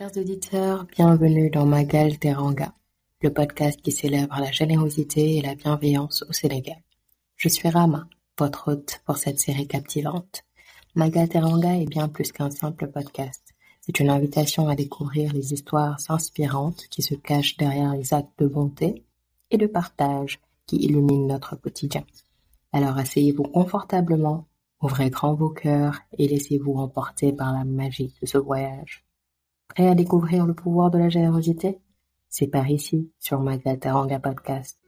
Chers auditeurs, bienvenue dans Magal Teranga, le podcast qui célèbre la générosité et la bienveillance au Sénégal. Je suis Rama, votre hôte pour cette série captivante. Magal Teranga est bien plus qu'un simple podcast. C'est une invitation à découvrir les histoires inspirantes qui se cachent derrière les actes de bonté et de partage qui illuminent notre quotidien. Alors asseyez-vous confortablement, ouvrez grand vos cœurs et laissez-vous emporter par la magie de ce voyage. Prêt à découvrir le pouvoir de la générosité? C'est par ici, sur Magataranga Podcast.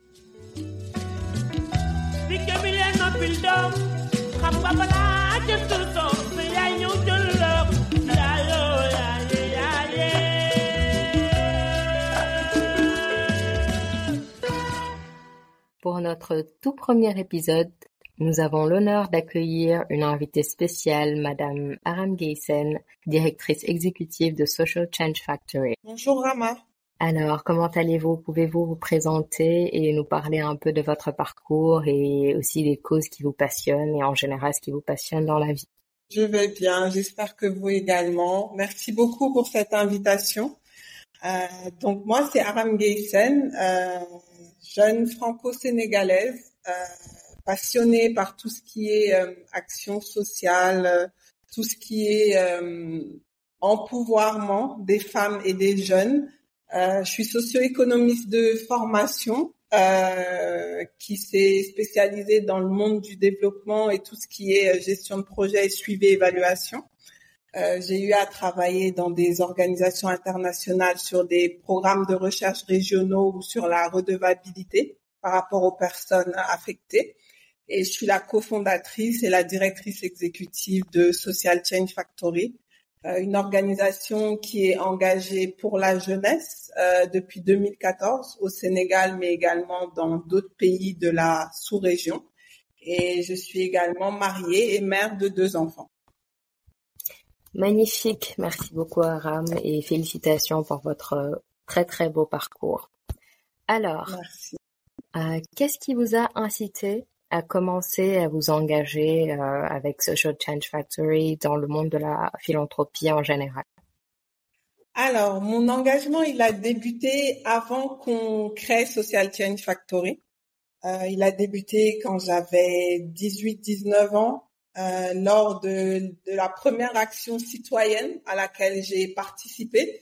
Pour notre tout premier épisode, nous avons l'honneur d'accueillir une invitée spéciale, Madame Aram Gaysen, directrice exécutive de Social Change Factory. Bonjour Rama. Alors, comment allez-vous? Pouvez-vous vous présenter et nous parler un peu de votre parcours et aussi des causes qui vous passionnent et en général ce qui vous passionne dans la vie? Je vais bien, j'espère que vous également. Merci beaucoup pour cette invitation. Euh, donc moi, c'est Aram Gaysen, euh, jeune franco-sénégalaise. Euh, passionnée par tout ce qui est euh, action sociale, euh, tout ce qui est euh, empouvoirment des femmes et des jeunes. je suis socio-économiste de formation qui s'est spécialisée dans le monde du développement et tout ce qui est gestion de projet, suivi, évaluation. j'ai eu à travailler dans des organisations internationales sur des programmes de recherche régionaux ou sur la redevabilité par rapport aux personnes affectées et je suis la cofondatrice et la directrice exécutive de Social Change Factory, euh, une organisation qui est engagée pour la jeunesse euh, depuis 2014 au Sénégal, mais également dans d'autres pays de la sous-région. Et je suis également mariée et mère de deux enfants. Magnifique, merci beaucoup Aram et félicitations pour votre très très beau parcours. Alors, euh, qu'est-ce qui vous a incité à commencer à vous engager euh, avec Social Change Factory dans le monde de la philanthropie en général? Alors, mon engagement, il a débuté avant qu'on crée Social Change Factory. Euh, il a débuté quand j'avais 18-19 ans, euh, lors de, la première action citoyenne à laquelle j'ai participé,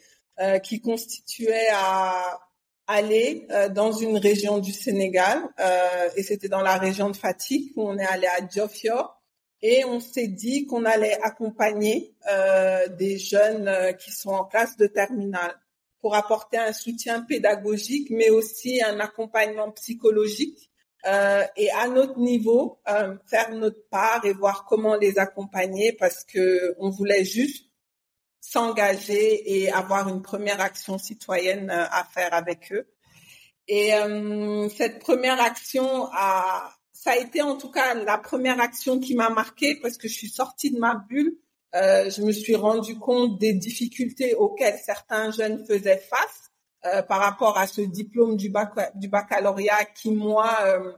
qui constituait à aller euh, dans une région du Sénégal euh, et c'était dans la région de Fatigue où on est allé à Diofior et on s'est dit qu'on allait accompagner euh, des jeunes qui sont en classe de terminale pour apporter un soutien pédagogique mais aussi un accompagnement psychologique et à notre niveau faire notre part et voir comment les accompagner parce que on voulait juste s'engager et avoir une première action citoyenne euh, à faire avec eux. Et euh, cette première action a, ça a été en tout cas la première action qui m'a marquée parce que je suis sortie de ma bulle. Euh, je me suis rendu compte des difficultés auxquelles certains jeunes faisaient face euh, par rapport à ce diplôme du, bac du baccalauréat qui moi euh,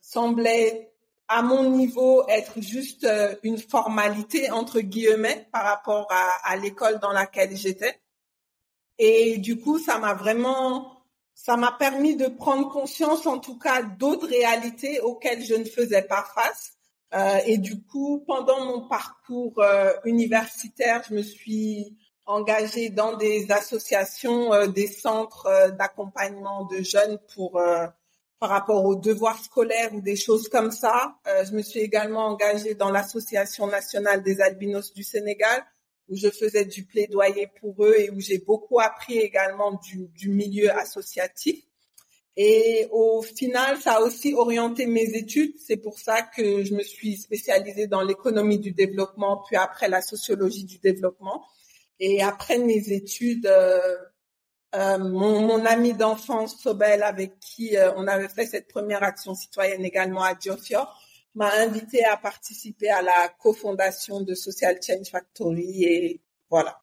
semblait à mon niveau être juste euh, une formalité entre guillemets par rapport à, l'école dans laquelle j'étais. Et du coup, ça m'a vraiment, ça m'a permis de prendre conscience en tout cas d'autres réalités auxquelles je ne faisais pas face. Euh, et du coup, pendant mon parcours euh, universitaire, je me suis engagée dans des associations, des centres d'accompagnement de jeunes pour par rapport aux devoirs scolaires ou des choses comme ça. Euh, je me suis également engagée dans l'Association nationale des albinos du Sénégal, où je faisais du plaidoyer pour eux et où j'ai beaucoup appris également du, du, milieu associatif. Et au final, ça a aussi orienté mes études. C'est pour ça que je me suis spécialisée dans l'économie du développement, puis après la sociologie du développement. Et après mes études, euh, euh, mon, ami d'enfance, Sobel, avec qui euh, on avait fait cette première action citoyenne également à Diofior, m'a invité à participer à la cofondation de Social Change Factory et voilà.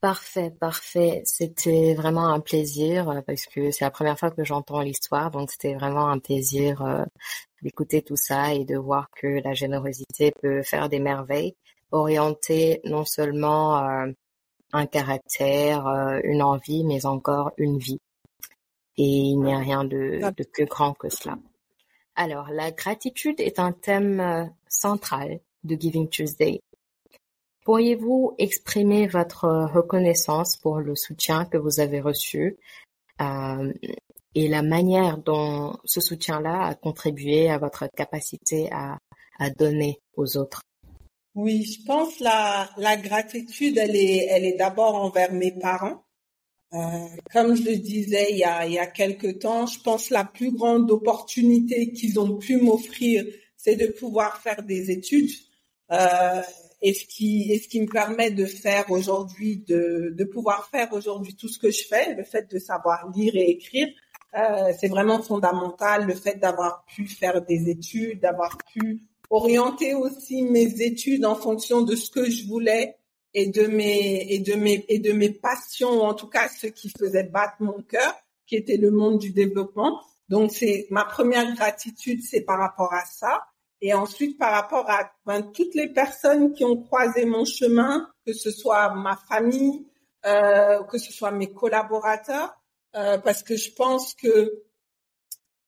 Parfait, parfait. C'était vraiment un plaisir euh, parce que c'est la première fois que j'entends l'histoire, donc c'était vraiment un plaisir d'écouter tout ça et de voir que la générosité peut faire des merveilles, orienter non seulement un caractère, une envie, mais encore une vie. Et il n'y a rien de, de plus grand que cela. Alors, la gratitude est un thème central de Giving Tuesday. Pourriez-vous exprimer votre reconnaissance pour le soutien que vous avez reçu euh, et la manière dont ce soutien-là a contribué à votre capacité à, à donner aux autres? Oui, je pense la, la gratitude, elle est, elle est d'abord envers mes parents. Euh, comme je le disais il y a, il y a quelque temps, je pense la plus grande opportunité qu'ils ont pu m'offrir, c'est de pouvoir faire des études. Euh, et ce qui et ce qui me permet de faire aujourd'hui de de pouvoir faire aujourd'hui tout ce que je fais le fait de savoir lire et écrire euh, c'est vraiment fondamental le fait d'avoir pu faire des études d'avoir pu orienter aussi mes études en fonction de ce que je voulais et de mes et de mes et de mes passions en tout cas ce qui faisait battre mon cœur qui était le monde du développement. Donc c'est ma première gratitude c'est par rapport à ça. Et ensuite, par rapport à ben, toutes les personnes qui ont croisé mon chemin, que ce soit ma famille, euh, que ce soit mes collaborateurs, euh, parce que je pense que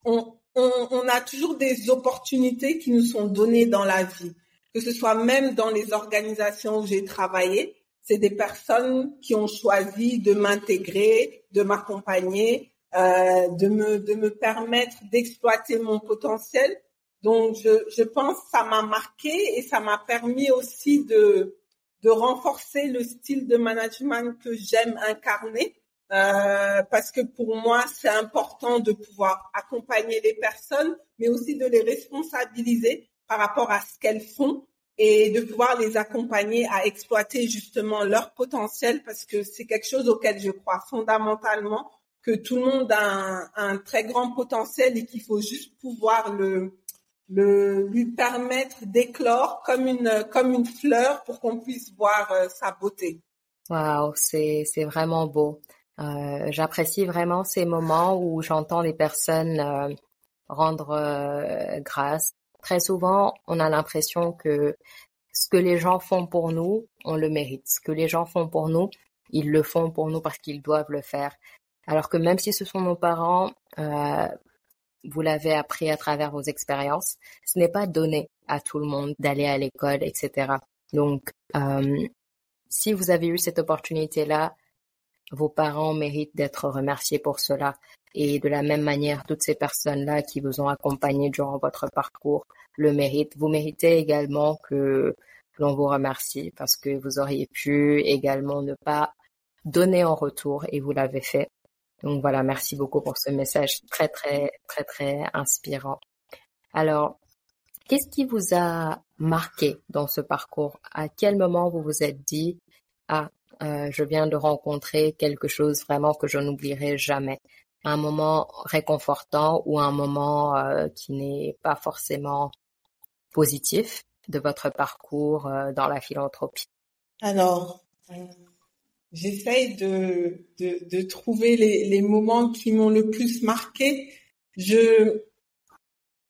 on, on, on, a toujours des opportunités qui nous sont données dans la vie, que ce soit même dans les organisations où j'ai travaillé. C'est des personnes qui ont choisi de m'intégrer, de m'accompagner, euh, de me de me permettre d'exploiter mon potentiel donc, je, je pense que ça m'a marqué et ça m'a permis aussi de, de renforcer le style de management que j'aime incarner. Euh, parce que pour moi, c'est important de pouvoir accompagner les personnes, mais aussi de les responsabiliser par rapport à ce qu'elles font et de pouvoir les accompagner à exploiter justement leur potentiel parce que c'est quelque chose auquel je crois fondamentalement que tout le monde a un, très grand potentiel et qu'il faut juste pouvoir le, lui permettre d'éclore comme une comme une fleur pour qu'on puisse voir euh, sa beauté. Waouh, c'est c'est vraiment beau. Euh, J'apprécie vraiment ces moments où j'entends les personnes euh, rendre euh, grâce. Très souvent, on a l'impression que ce que les gens font pour nous, on le mérite. Ce que les gens font pour nous, ils le font pour nous parce qu'ils doivent le faire. Alors que même si ce sont nos parents, euh, vous l'avez appris à travers vos expériences. Ce n'est pas donné à tout le monde d'aller à l'école, etc. Donc, euh, si vous avez eu cette opportunité-là, vos parents méritent d'être remerciés pour cela. Et de la même manière, toutes ces personnes-là qui vous ont accompagné durant votre parcours le méritent. Vous méritez également que l'on vous remercie parce que vous auriez pu également ne pas donner en retour et vous l'avez fait. Donc voilà, merci beaucoup pour ce message très très très très inspirant. Alors, qu'est-ce qui vous a marqué dans ce parcours? À quel moment vous vous êtes dit ah euh, je viens de rencontrer quelque chose vraiment que je n'oublierai jamais Un moment réconfortant ou un moment euh, qui n'est pas forcément positif de votre parcours euh, dans la philanthropie Alors, j'essaye de, de, trouver les, les moments qui m'ont le plus marqué. Je,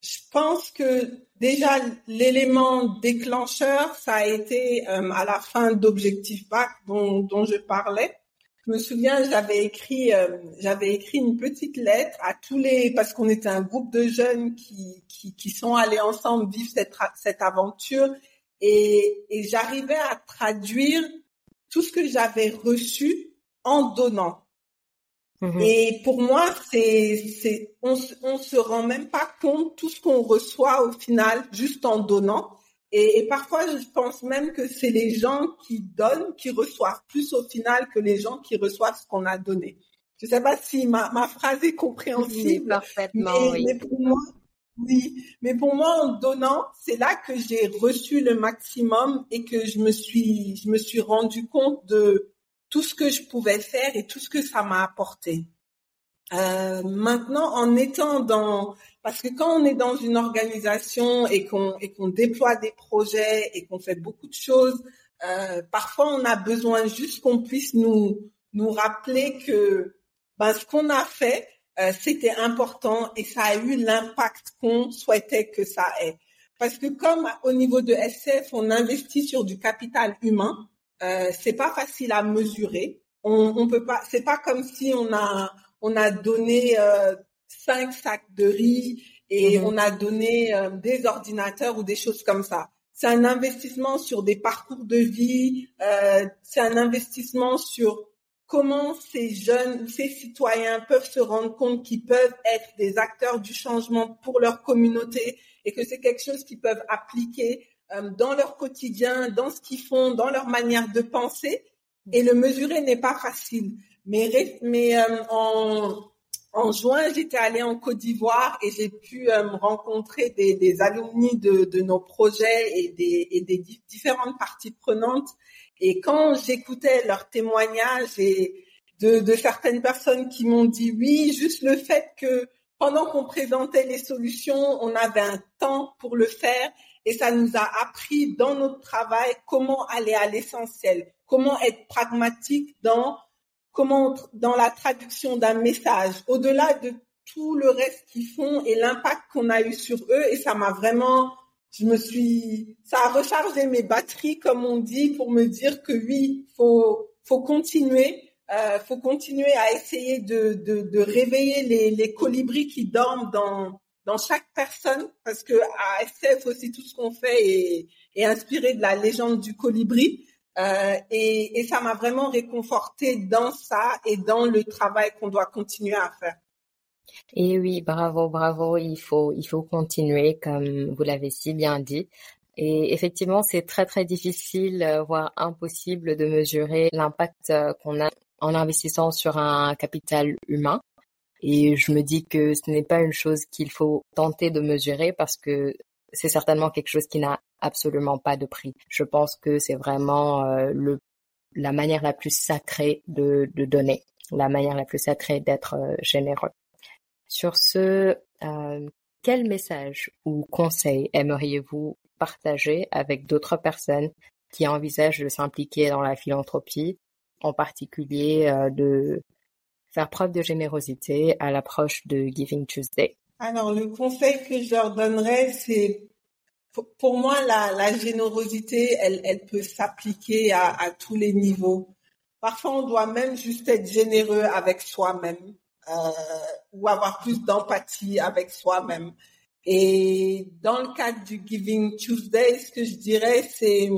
je pense que déjà l'élément déclencheur, ça a été euh, à la fin d'Objectif Bac dont, dont je parlais. Je me souviens, j'avais écrit, euh, j'avais écrit une petite lettre à tous les, parce qu'on était un groupe de jeunes qui, qui, qui sont allés ensemble vivre cette, cette aventure, et, et j'arrivais à traduire tout ce que j'avais reçu en donnant. Mhm. Et pour moi, c'est, c'est, on, on se rend même pas compte tout ce qu'on reçoit au final juste en donnant. Et, et, parfois, je pense même que c'est les gens qui donnent qui reçoivent plus au final que les gens qui reçoivent ce qu'on a donné. Je sais pas si ma, ma phrase est compréhensible, parfaitement, mais, mais pour moi, oui, mais pour moi, en donnant, c'est là que j'ai reçu le maximum et que je me suis, je me suis rendu compte de tout ce que je pouvais faire et tout ce que ça m'a apporté. Euh, maintenant, en étant dans, parce que quand on est dans une organisation et qu'on et qu'on déploie des projets et qu'on fait beaucoup de choses, euh, parfois on a besoin juste qu'on puisse nous nous rappeler que ben, ce qu'on a fait, euh, c'était important et ça a eu l'impact qu'on souhaitait que ça ait. Parce que comme au niveau de SF, on investit sur du capital humain, Euh, c'est pas facile à mesurer. On, on peut pas. C'est pas comme si on a on a donné euh, cinq sacs de riz et mhm. on a donné euh, des ordinateurs ou des choses comme ça. C'est un investissement sur des parcours de vie. Euh, c'est un investissement sur comment ces jeunes ou ces citoyens peuvent se rendre compte qu'ils peuvent être des acteurs du changement pour leur communauté et que c'est quelque chose qu'ils peuvent appliquer euh, dans leur quotidien, dans ce qu'ils font, dans leur manière de penser. Et le mesurer n'est pas facile. Mais, mais euh, en, en juin, j'étais allée en Côte d'Ivoire et j'ai pu euh, rencontrer des, des alumni de, de, nos projets et des, et des différentes parties prenantes. Et quand j'écoutais leurs témoignages et de, de certaines personnes qui m'ont dit oui, juste le fait que pendant qu'on présentait les solutions, on avait un temps pour le faire et ça nous a appris dans notre travail comment aller à l'essentiel, comment être pragmatique dans comment dans la traduction d'un message, au-delà de tout le reste qu'ils font et l'impact qu'on a eu sur eux et ça m'a vraiment je me suis ça a rechargé mes batteries comme on dit pour me dire que oui, faut faut continuer euh, faut continuer à essayer de, de, de réveiller les, les colibris qui dorment dans, dans chaque personne, parce que à SF aussi tout ce qu'on fait est, inspiré de la légende du colibri. Euh, et, et, ça m'a vraiment réconforté dans ça et dans le travail qu'on doit continuer à faire. Et oui, bravo, bravo. Il faut, il faut continuer, comme vous l'avez si bien dit. Et effectivement, c'est très très difficile, euh, voire impossible de mesurer l'impact euh, qu'on a en investissant sur un capital humain. Et je me dis que ce n'est pas une chose qu'il faut tenter de mesurer parce que c'est certainement quelque chose qui n'a absolument pas de prix. Je pense que c'est vraiment euh, le, la manière la plus sacrée de, de donner, la manière la plus sacrée d'être euh, généreux. Sur ce, euh, quel message ou conseil aimeriez-vous partager avec d'autres personnes qui envisagent de s'impliquer dans la philanthropie en particulier de faire preuve de générosité à l'approche de Giving Tuesday Alors, le conseil que je leur donnerais, c'est pour moi, la, générosité, elle, elle peut s'appliquer à, à, tous les niveaux. Parfois, on doit même juste être généreux avec soi-même euh, ou avoir plus d'empathie avec soi-même. Et dans le cadre du Giving Tuesday, ce que je dirais, c'est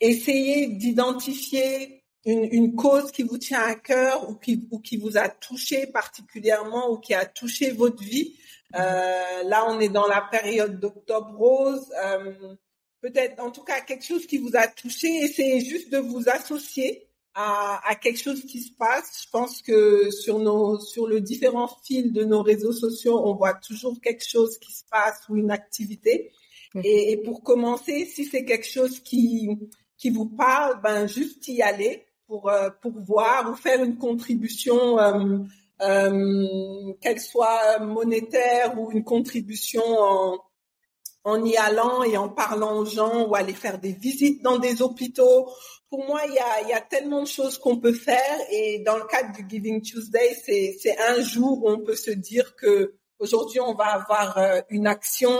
essayer d'identifier une, une, cause qui vous tient à cœur ou qui, ou qui vous a touché particulièrement ou qui a touché votre vie. Euh, là, on est dans la période d'octobre rose. Euh, Peut-être, en tout cas, quelque chose qui vous a touché. Essayez juste de vous associer à, à, quelque chose qui se passe. Je pense que sur nos, sur le différent fil de nos réseaux sociaux, on voit toujours quelque chose qui se passe ou une activité. Et, et pour commencer, si c'est quelque chose qui qui vous parle, ben juste y aller pour, euh, pour voir ou faire une contribution, euh, euh, qu'elle soit monétaire ou une contribution en, en y allant et en parlant aux gens ou aller faire des visites dans des hôpitaux. Pour moi, il y a, y a tellement de choses qu'on peut faire et dans le cadre du Giving Tuesday, c'est, un jour où on peut se dire que aujourd'hui on va avoir une action.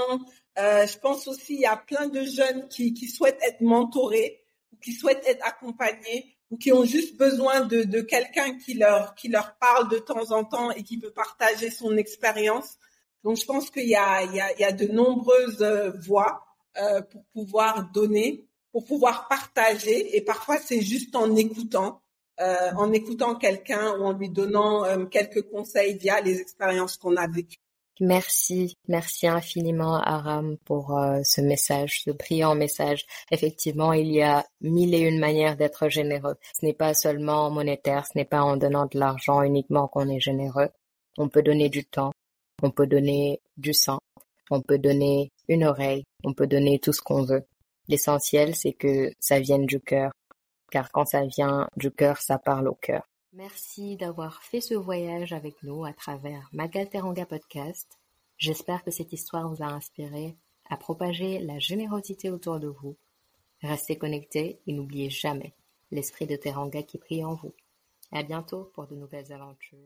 Je pense aussi il y a plein de jeunes qui, qui souhaitent être mentorés, qui souhaitent être accompagnés ou qui ont juste besoin de, de quelqu'un qui leur qui leur parle de temps en temps et qui peut partager son expérience. Donc je pense qu'il y y a, il y a de nombreuses euh, voies euh, pour pouvoir donner, pour pouvoir partager et parfois c'est juste en écoutant, euh, en écoutant quelqu'un ou en lui donnant euh, quelques conseils via les expériences qu'on a vécues. Merci, merci infiniment Aram pour euh, ce message, ce brillant message. Effectivement, il y a mille et une manières d'être généreux. Ce n'est pas seulement monétaire, ce n'est pas en donnant de l'argent uniquement qu'on est généreux. On peut donner du temps, on peut donner du sang, on peut donner une oreille, on peut donner tout ce qu'on veut. L'essentiel, c'est que ça vienne du cœur, car quand ça vient du cœur, ça parle au cœur. Merci d'avoir fait ce voyage avec nous à travers Magalteranga Podcast. J'espère que cette histoire vous a inspiré à propager la générosité autour de vous. Restez connectés et n'oubliez jamais l'esprit de Teranga qui prie en vous. À bientôt pour de nouvelles aventures.